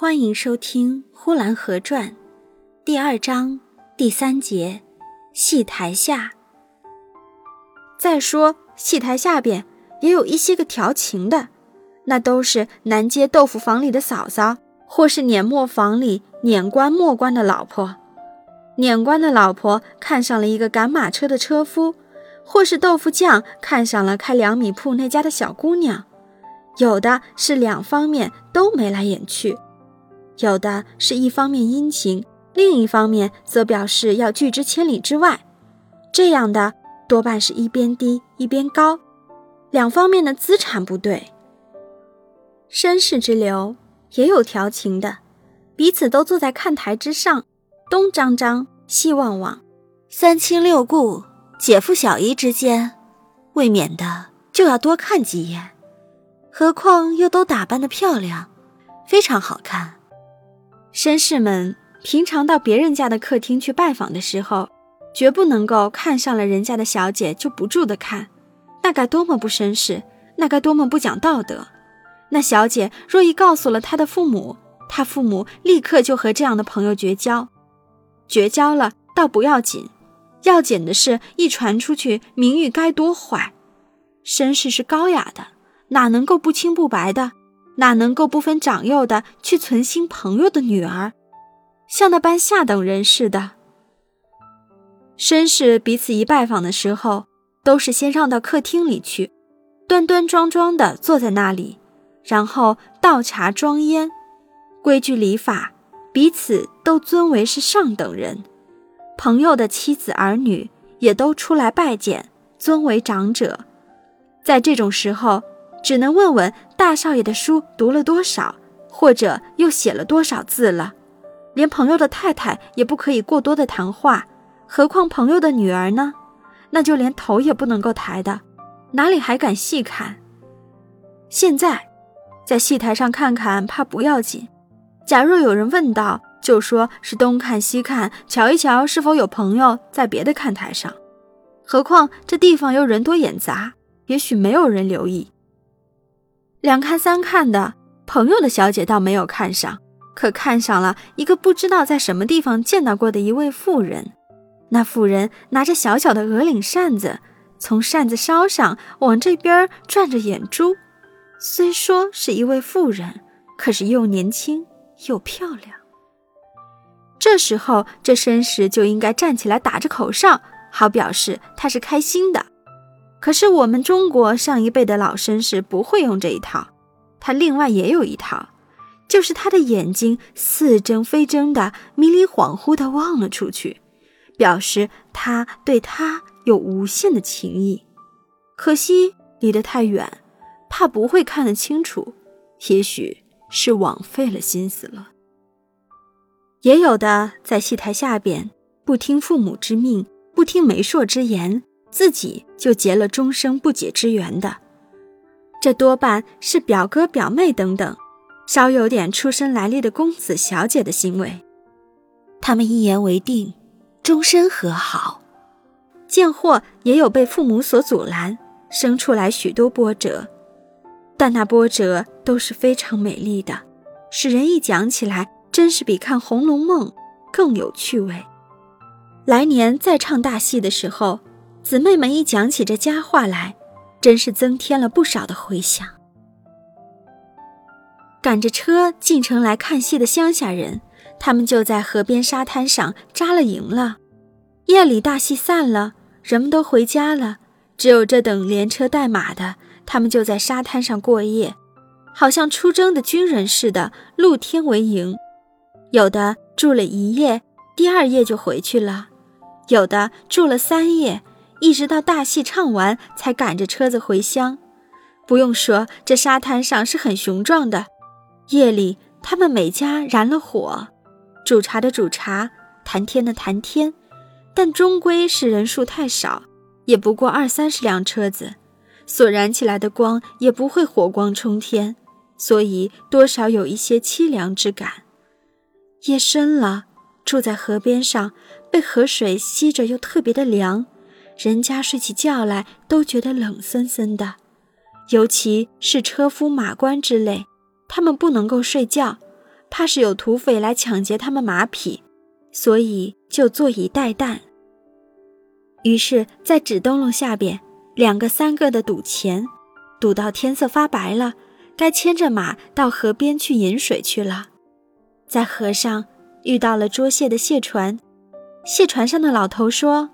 欢迎收听《呼兰河传》第二章第三节“戏台下”。再说戏台下边也有一些个调情的，那都是南街豆腐房里的嫂嫂，或是碾磨房里碾官磨官的老婆。碾官的老婆看上了一个赶马车的车夫，或是豆腐匠看上了开粮米铺那家的小姑娘。有的是两方面都眉来眼去。有的是一方面殷勤，另一方面则表示要拒之千里之外。这样的多半是一边低一边高，两方面的资产不对。绅士之流也有调情的，彼此都坐在看台之上，东张张西望望，三亲六故、姐夫小姨之间，未免的就要多看几眼。何况又都打扮的漂亮，非常好看。绅士们平常到别人家的客厅去拜访的时候，绝不能够看上了人家的小姐就不住的看，那该多么不绅士，那该多么不讲道德。那小姐若一告诉了他的父母，他父母立刻就和这样的朋友绝交。绝交了倒不要紧，要紧的是，一传出去，名誉该多坏。绅士是高雅的，哪能够不清不白的？哪能够不分长幼的去存心朋友的女儿，像那般下等人似的？绅士彼此一拜访的时候，都是先让到客厅里去，端端庄庄的坐在那里，然后倒茶装烟，规矩礼法，彼此都尊为是上等人。朋友的妻子儿女也都出来拜见，尊为长者。在这种时候。只能问问大少爷的书读了多少，或者又写了多少字了。连朋友的太太也不可以过多的谈话，何况朋友的女儿呢？那就连头也不能够抬的，哪里还敢细看？现在，在戏台上看看，怕不要紧。假若有人问到，就说是东看西看，瞧一瞧是否有朋友在别的看台上。何况这地方又人多眼杂，也许没有人留意。两看三看的朋友的小姐倒没有看上，可看上了一个不知道在什么地方见到过的一位妇人。那妇人拿着小小的鹅领扇子，从扇子梢上往这边转着眼珠。虽说是一位妇人，可是又年轻又漂亮。这时候，这绅士就应该站起来打着口哨，好表示他是开心的。可是我们中国上一辈的老绅士不会用这一套，他另外也有一套，就是他的眼睛似睁非睁的，迷离恍惚的望了出去，表示他对他有无限的情意。可惜离得太远，怕不会看得清楚，也许是枉费了心思了。也有的在戏台下边，不听父母之命，不听媒妁之言。自己就结了终生不解之缘的，这多半是表哥表妹等等，稍有点出身来历的公子小姐的行为。他们一言为定，终身和好。贱货也有被父母所阻拦，生出来许多波折，但那波折都是非常美丽的，使人一讲起来，真是比看《红楼梦》更有趣味。来年再唱大戏的时候。姊妹们一讲起这佳话来，真是增添了不少的回响。赶着车进城来看戏的乡下人，他们就在河边沙滩上扎了营了。夜里大戏散了，人们都回家了，只有这等连车带马的，他们就在沙滩上过夜，好像出征的军人似的，露天为营。有的住了一夜，第二夜就回去了；有的住了三夜。一直到大戏唱完，才赶着车子回乡。不用说，这沙滩上是很雄壮的。夜里，他们每家燃了火，煮茶的煮茶，谈天的谈天，但终归是人数太少，也不过二三十辆车子，所燃起来的光也不会火光冲天，所以多少有一些凄凉之感。夜深了，住在河边上，被河水吸着，又特别的凉。人家睡起觉来都觉得冷森森的，尤其是车夫、马官之类，他们不能够睡觉，怕是有土匪来抢劫他们马匹，所以就坐以待旦。于是，在纸灯笼下边，两个三个的赌钱，赌到天色发白了，该牵着马到河边去饮水去了。在河上遇到了捉蟹的蟹船，蟹船上的老头说：“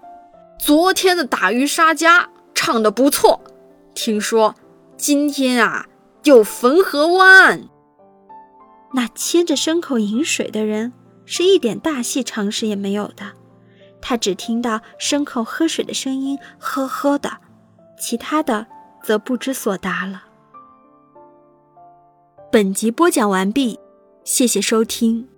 昨天的打渔杀家唱的不错，听说今天啊有汾河湾。”那牵着牲口饮水的人是一点大戏常识也没有的。他只听到牲口喝水的声音，呵呵的，其他的则不知所答了。本集播讲完毕，谢谢收听。